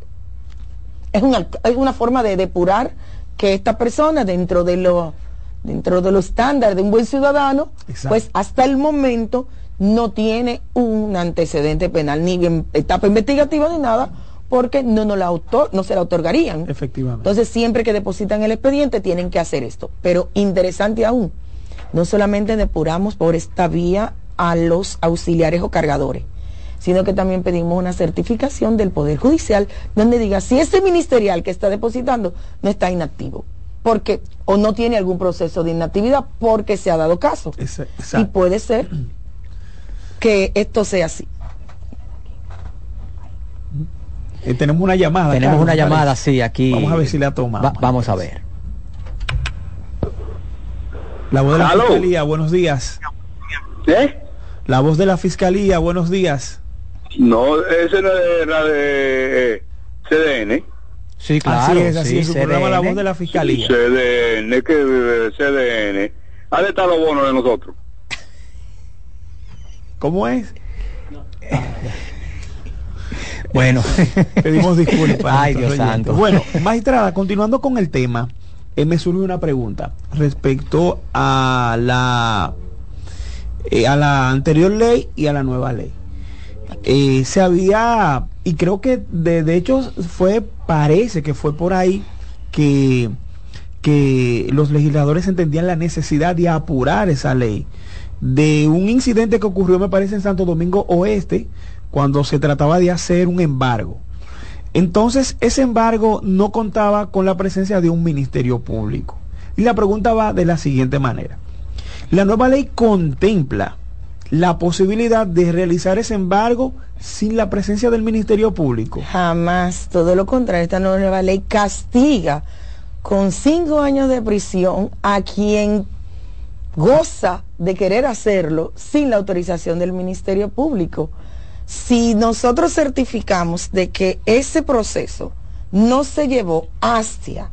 Es una, es una forma de depurar que esta persona dentro de lo dentro de los estándares de un buen ciudadano, Exacto. pues hasta el momento no tiene un antecedente penal ni en etapa investigativa ni nada, porque no, no, la autor, no se la otorgarían. Efectivamente. Entonces, siempre que depositan el expediente tienen que hacer esto. Pero interesante aún, no solamente depuramos por esta vía a los auxiliares o cargadores, sino que también pedimos una certificación del Poder Judicial donde diga si ese ministerial que está depositando no está inactivo, porque o no tiene algún proceso de inactividad porque se ha dado caso. Esa- Y puede ser que esto sea así. Eh, tenemos una llamada. Tenemos Carlos, una llamada, parece. sí, aquí. Vamos a ver si la tomamos. Va- vamos a ver. La voz de la Aló. fiscalía, buenos días. ¿Eh? La voz de la fiscalía, buenos días. No, ese no es la de eh, CDN. Sí, claro. así es, así sí, es. Su programa La CDN. voz de la fiscalía. CDN, que eh, CDN. ¿Dónde están los bonos de nosotros? ¿Cómo es? [laughs] Bueno. [laughs] Pedimos disculpas. Ay, Dios oyentes. santo. Bueno, magistrada, continuando con el tema, eh, me surge una pregunta respecto a la eh, a la anterior ley y a la nueva ley. Eh, se había, y creo que de, de hecho fue, parece que fue por ahí que, que los legisladores entendían la necesidad de apurar esa ley de un incidente que ocurrió, me parece, en Santo Domingo Oeste, cuando se trataba de hacer un embargo. Entonces, ese embargo no contaba con la presencia de un ministerio público. Y la pregunta va de la siguiente manera. La nueva ley contempla la posibilidad de realizar ese embargo sin la presencia del ministerio público. Jamás, todo lo contrario, esta nueva ley castiga con cinco años de prisión a quien goza de querer hacerlo sin la autorización del Ministerio Público. Si nosotros certificamos de que ese proceso no se llevó hacia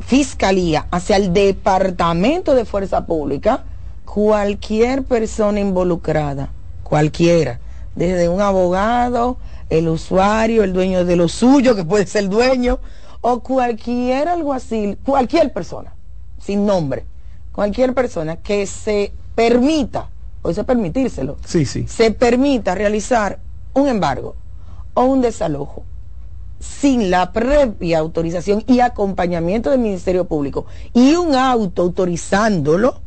Fiscalía, hacia el Departamento de Fuerza Pública, cualquier persona involucrada, cualquiera, desde un abogado, el usuario, el dueño de lo suyo, que puede ser el dueño, o cualquier alguacil, cualquier persona, sin nombre, cualquier persona que se permita, o eso es permitírselo, Sí, sí. se permita realizar un embargo o un desalojo sin la previa autorización y acompañamiento del Ministerio Público y un auto autorizándolo,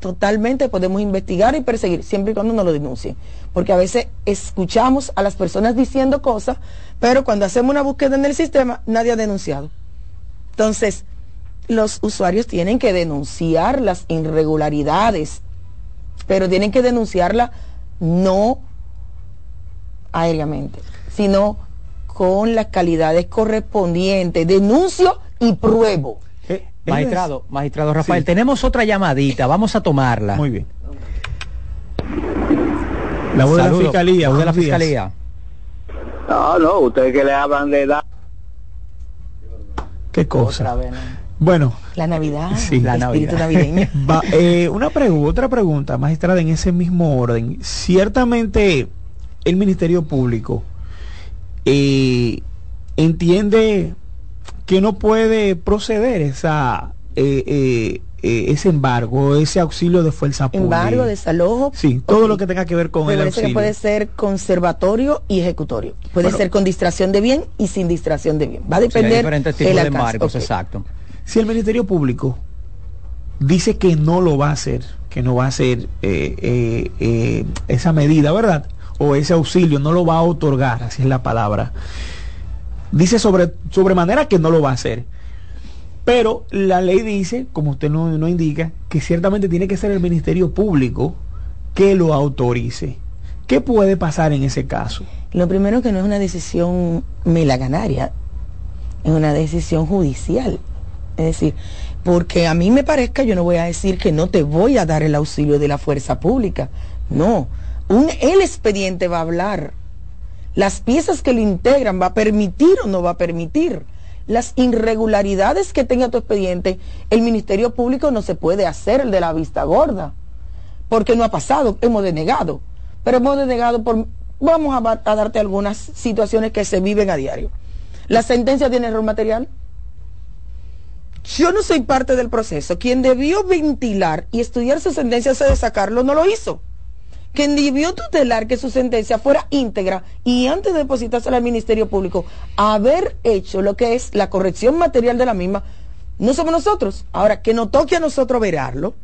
totalmente podemos investigar y perseguir, siempre y cuando no lo denuncien. Porque a veces escuchamos a las personas diciendo cosas, pero cuando hacemos una búsqueda en el sistema, nadie ha denunciado. Entonces, los usuarios tienen que denunciar las irregularidades, pero tienen que denunciarla no aéreamente, sino con las calidades correspondientes. Denuncio y pruebo. Magistrado, magistrado Rafael, tenemos otra llamadita, vamos a tomarla. Muy bien. La voz de la Saludos. fiscalía, Voz de la días. fiscalía. No, no, ustedes que le hablan de edad. Qué cosa. Bueno, La Navidad, Sí, el la espíritu Navidad. navideño. [laughs] Va, eh, una pregunta, otra pregunta, magistrada, en ese mismo orden. Ciertamente el Ministerio Público eh, entiende que no puede proceder esa eh, eh, eh, ese embargo, ese auxilio de fuerza pública. Embargo, desalojo. Sí, todo lo que tenga que ver con Me el que auxilio. puede ser conservatorio y ejecutorio. Puede Bueno. ser con distracción de bien y sin distracción de bien. Va a Sí, hay depender diferentes tipos el de embargos, exacto. Si el Ministerio Público dice que no lo va a hacer, que no va a hacer esa medida, ¿verdad? O ese auxilio, no lo va a otorgar, así es la palabra. Dice sobre sobremanera que no lo va a hacer. Pero la ley dice, como usted no, no indica, que ciertamente tiene que ser el Ministerio Público que lo autorice. ¿Qué puede pasar en ese caso? Lo primero que no es una decisión melaganaria, es una decisión judicial. Es decir, porque a mí me parezca, yo no voy a decir que no te voy a dar el auxilio de la fuerza pública. No, un, el expediente va a hablar. Las piezas que lo integran va a permitir o no va a permitir. Las irregularidades que tenga tu expediente, el Ministerio Público no se puede hacer el de la vista gorda porque no ha pasado, hemos denegado, pero hemos denegado por, vamos a, darte algunas situaciones que se viven a diario. La sentencia tiene error material. Yo no soy parte del proceso. Quien debió ventilar y estudiar su sentencia antes de sacarlo no lo hizo. Quien debió tutelar que su sentencia fuera íntegra y antes de depositársela al Ministerio Público, haber hecho lo que es la corrección material de la misma, no somos nosotros. Ahora, que nos toque a nosotros verarlo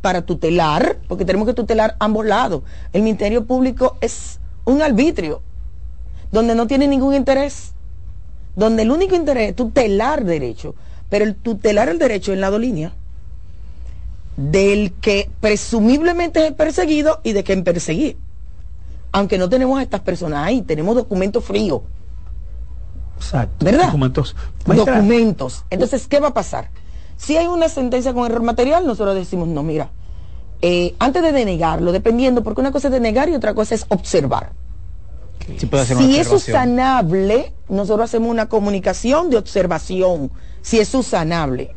para tutelar, porque tenemos que tutelar ambos lados. El Ministerio Público es un arbitrio donde no tiene ningún interés, donde el único interés es tutelar derecho, pero el tutelar el derecho en lado línea del que presumiblemente es el perseguido y de quien perseguir. Aunque no tenemos a estas personas ahí, tenemos documentos fríos. Exacto. ¿Verdad? Documentos. Maestra, documentos. Entonces, ¿qué va a pasar? Si hay una sentencia con error material, nosotros decimos, no, mira, eh, antes de denegarlo, dependiendo, porque una cosa es denegar y otra cosa es observar. Sí Si es usanable, nosotros hacemos una comunicación de observación. Si es usanable.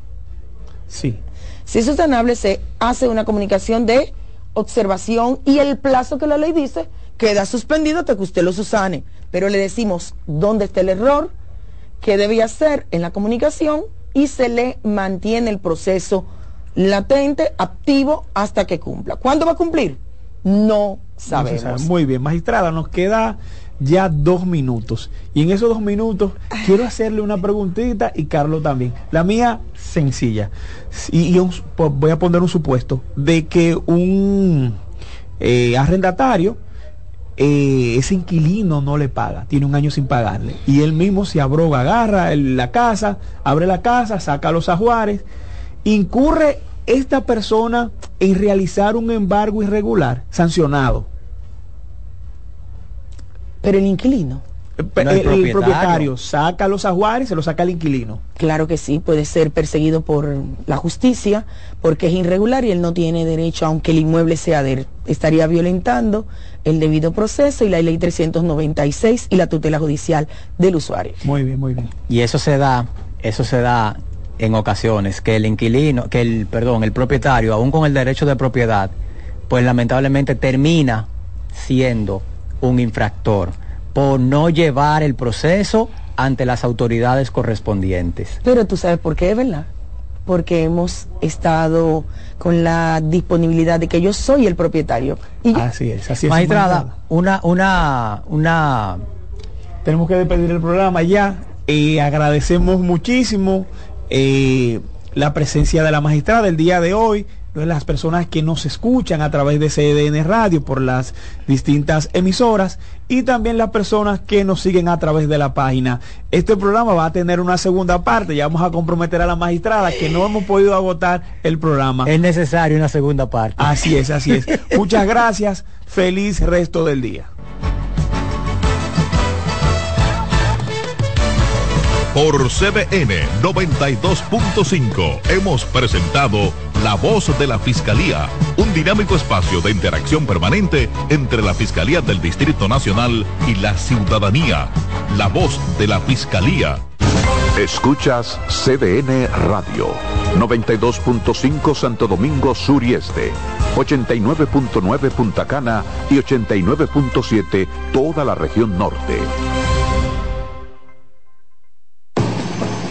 Sí. Si es usanable, se hace una comunicación de observación y el plazo que la ley dice queda suspendido hasta que usted lo susane. Pero le decimos dónde está el error, qué debe hacer en la comunicación y se le mantiene el proceso latente, activo, hasta que cumpla. ¿Cuándo va a cumplir? No sabemos. sabe. Muy bien, magistrada, nos queda ya dos minutos. Y en esos dos minutos quiero hacerle una preguntita y Carlos también. La mía, sencilla. Y, voy a poner un supuesto de que un eh, arrendatario, eh, ese inquilino no le paga, tiene un año sin pagarle. Y él mismo se abroga, agarra la casa, abre la casa, saca los ajuares. Incurre esta persona en realizar un embargo irregular, sancionado. Pero el inquilino. Pe- No, el el, el propietario. saca los ajuares, se los saca el inquilino. Claro que sí, puede ser perseguido por la justicia porque es irregular y él no tiene derecho, aunque el inmueble sea de él. Estaría violentando el debido proceso y la ley 396 y la tutela judicial del usuario. Muy bien, muy bien. Y eso se da, eso se da en ocasiones, que el inquilino, que el, perdón, el propietario, aún con el derecho de propiedad, pues lamentablemente termina siendo un infractor por no llevar el proceso ante las autoridades correspondientes. Pero tú sabes por qué, ¿verdad? porque hemos estado con la disponibilidad de que yo soy el propietario. Y Así es, así es. Magistrada, una, una, una tenemos que despedir el programa ya. Eh, agradecemos muchísimo eh, la presencia de la magistrada el día de hoy, las personas que nos escuchan a través de CDN Radio por las distintas emisoras y también las personas que nos siguen a través de la página. Este programa va a tener una segunda parte, ya vamos a comprometer a la magistrada que no hemos podido agotar el programa. Es necesario una segunda parte. Así es, así es. [laughs] Muchas gracias, feliz resto del día. Por CBN 92.5 hemos presentado La Voz de la Fiscalía, un dinámico espacio de interacción permanente entre la Fiscalía del Distrito Nacional y la ciudadanía. La Voz de la Fiscalía. Escuchas CDN Radio, 92.5 Santo Domingo Sur y Este, 89.9 Punta Cana y 89.7 toda la región norte.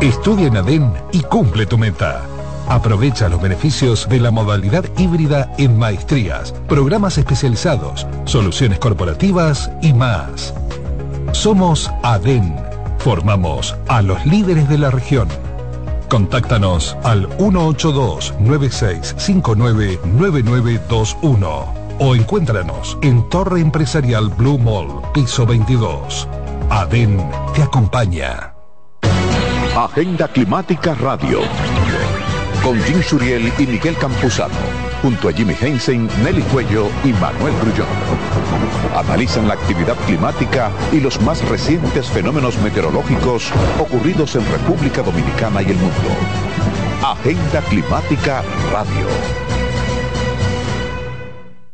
Estudia en ADEN y cumple tu meta. Aprovecha los beneficios de la modalidad híbrida en maestrías, programas especializados, soluciones corporativas y más. Somos ADEN. Formamos a los líderes de la región. Contáctanos al 182-9659-9921 o encuéntranos en Torre Empresarial Blue Mall, piso 22. ADEN te acompaña. Agenda Climática Radio. Con Jim Suriel y Miguel Campuzano. Junto a Jimmy Hensen, Nelly Cuello y Manuel Grullón. Analizan la actividad climática y los más recientes fenómenos meteorológicos ocurridos en República Dominicana y el mundo. Agenda Climática Radio.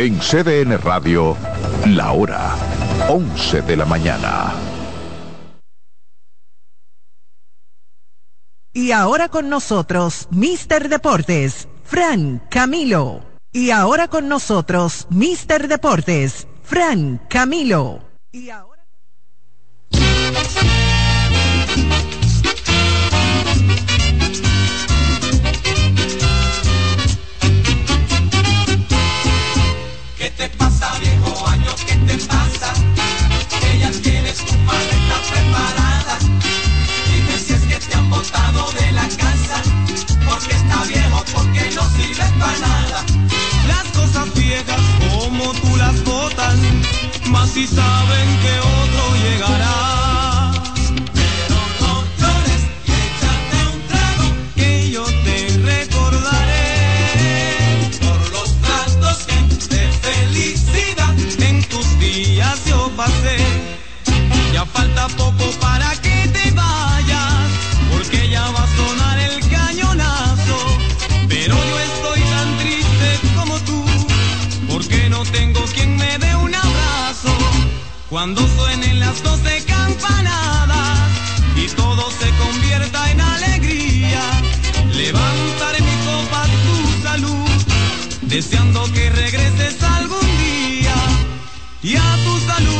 En CDN Radio, la hora 11 de la mañana. Y ahora con nosotros, Mister Deportes, Fran Camilo. Y ahora con nosotros, Mister Deportes, Fran Camilo. Y ahora... no sirve para nada. Las cosas viejas como tú las botas, más si saben que otro llegará. Pero no llores y échate un trago. Que yo te recordaré Por los tratos que de felicidad. en tus días yo pasé. Ya falta poco para que Cuando suenen las doce campanadas y todo se convierta en alegría, levantaré mi copa a tu salud, deseando que regreses algún día y a tu salud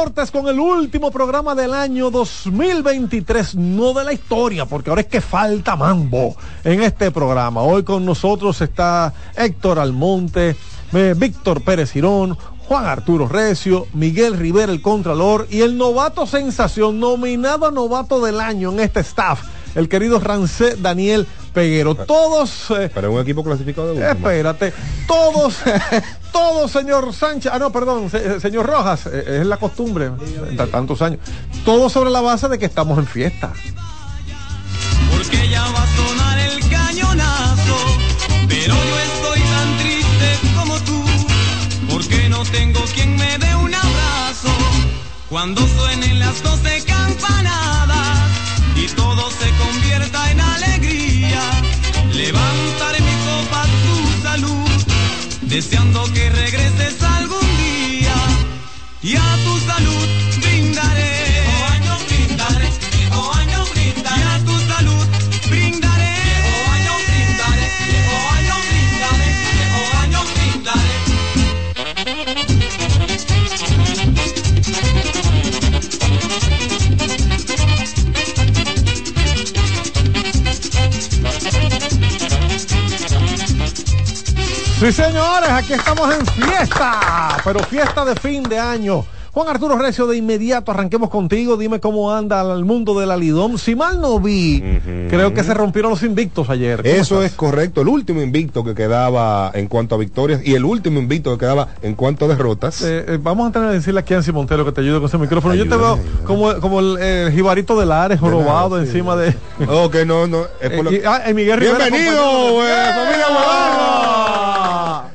Con el último programa del año 2023, no de la historia, porque ahora es que falta mambo en este programa. Hoy con nosotros está Héctor Almonte, eh, Víctor Pérez Girón, Juan Arturo Recio, Miguel Rivera, el Contralor, y el novato sensación, nominado a novato del año en este staff, el querido Rancé Daniel Peguero. Todos... eh, Para un equipo clasificado de. Espérate, todos, [laughs] todos, señor Sánchez, ah, no, perdón, se- señor Rojas, eh, es la costumbre, tantos años, todos sobre la base de que estamos en fiesta. porque ya va a sonar el cañonazo. Pero yo estoy tan triste como tú, porque no tengo quien me dé un abrazo. Cuando suenen las doce campanadas y todo se convierta en alegría, deseando que regreses algún día. Y a Sí, señores, aquí estamos en fiesta, pero fiesta de fin de año. Juan Arturo Recio, de inmediato arranquemos contigo. Dime cómo anda el mundo del Alidón. Si mal no vi, creo que se rompieron los invictos ayer. ¿Cómo Eso estás? es correcto. El último invicto que quedaba en cuanto a victorias y el último invicto que quedaba en cuanto a derrotas. Eh, eh, vamos a tener que decirle aquí a Ansi Montero que te ayude con ese micrófono. Yo te Ayúdame, veo como, como el, el jibarito de Lares, jorobado encima de. No, no. es por lo- Eh, y- ah, Miguel Rivera, Bienvenido, eh, familia Guadalajara.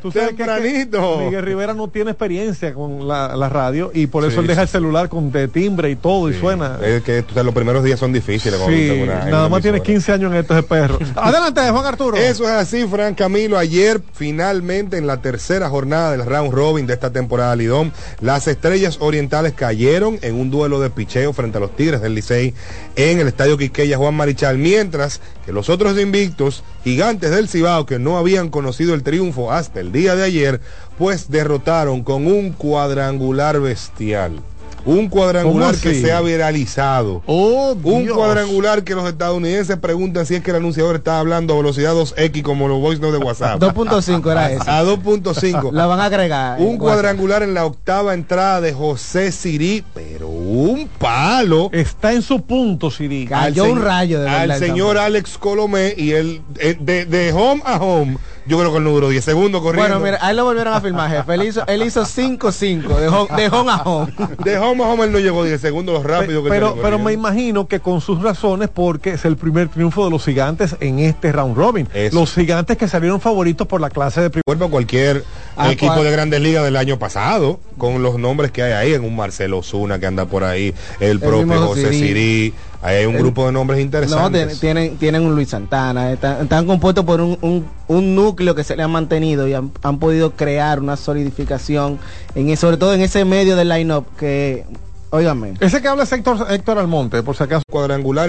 Tú sabes que- que Tempranito. Miguel Rivera no tiene experiencia con la, la radio y por eso Sí, él deja el celular con de timbre y todo y suena. Es que los primeros días son difíciles. Sí, una- nada una más tiene emisora. 15 años en esto de perro. [laughs] Adelante, Juan Arturo. Eso es así, Fran Camilo. Ayer, finalmente, en la tercera jornada del round robin de esta temporada Lidón, las estrellas orientales cayeron en un duelo de picheo frente a los Tigres del Licey en el estadio Quiqueya Juan Marichal, mientras que los otros invictos, gigantes del Cibao, que no habían conocido el triunfo hasta el día de ayer, pues derrotaron con un cuadrangular bestial. Un cuadrangular ¿Cómo que se ha viralizado. Oh, Un Dios. cuadrangular que los estadounidenses preguntan si es que el anunciador está hablando a velocidad 2X como los voice notes de WhatsApp. 2.5 era ese. A 2.5. La van a agregar. Un en cuadrangular en la octava entrada de José Sirí, pero un palo. Está en su punto, Siri. Cayó un rayo de Al señor Alex Colomé y él, eh, de, de home a home, yo creo que él no duró 10 segundos corriendo. Bueno, mira, a él lo volvieron a filmar, jefe. Él hizo, él hizo 5-5 de home, de home a home. de home a home él no llegó 10 segundos, lo rápido que pero, pero me imagino que con sus razones, porque es el primer triunfo de los gigantes en este round robin. Eso. Los gigantes que salieron favoritos por la clase de primer cualquier Ah, equipo cual- de grandes ligas del año pasado, con los nombres que hay ahí, en un Marcelo Zuna que anda por ahí, el, propio José Sirí. Sirí, ahí hay un El- grupo de nombres No, interesantes. ten- tienen, tienen un Luis Santana. Están, están compuestos por un, un- un núcleo que se le ha mantenido y han, han podido crear una solidificación, en, sobre todo en ese medio del line-up que, óigame. Ese que habla es Héctor, Héctor Almonte, por si acaso. cuadrangulares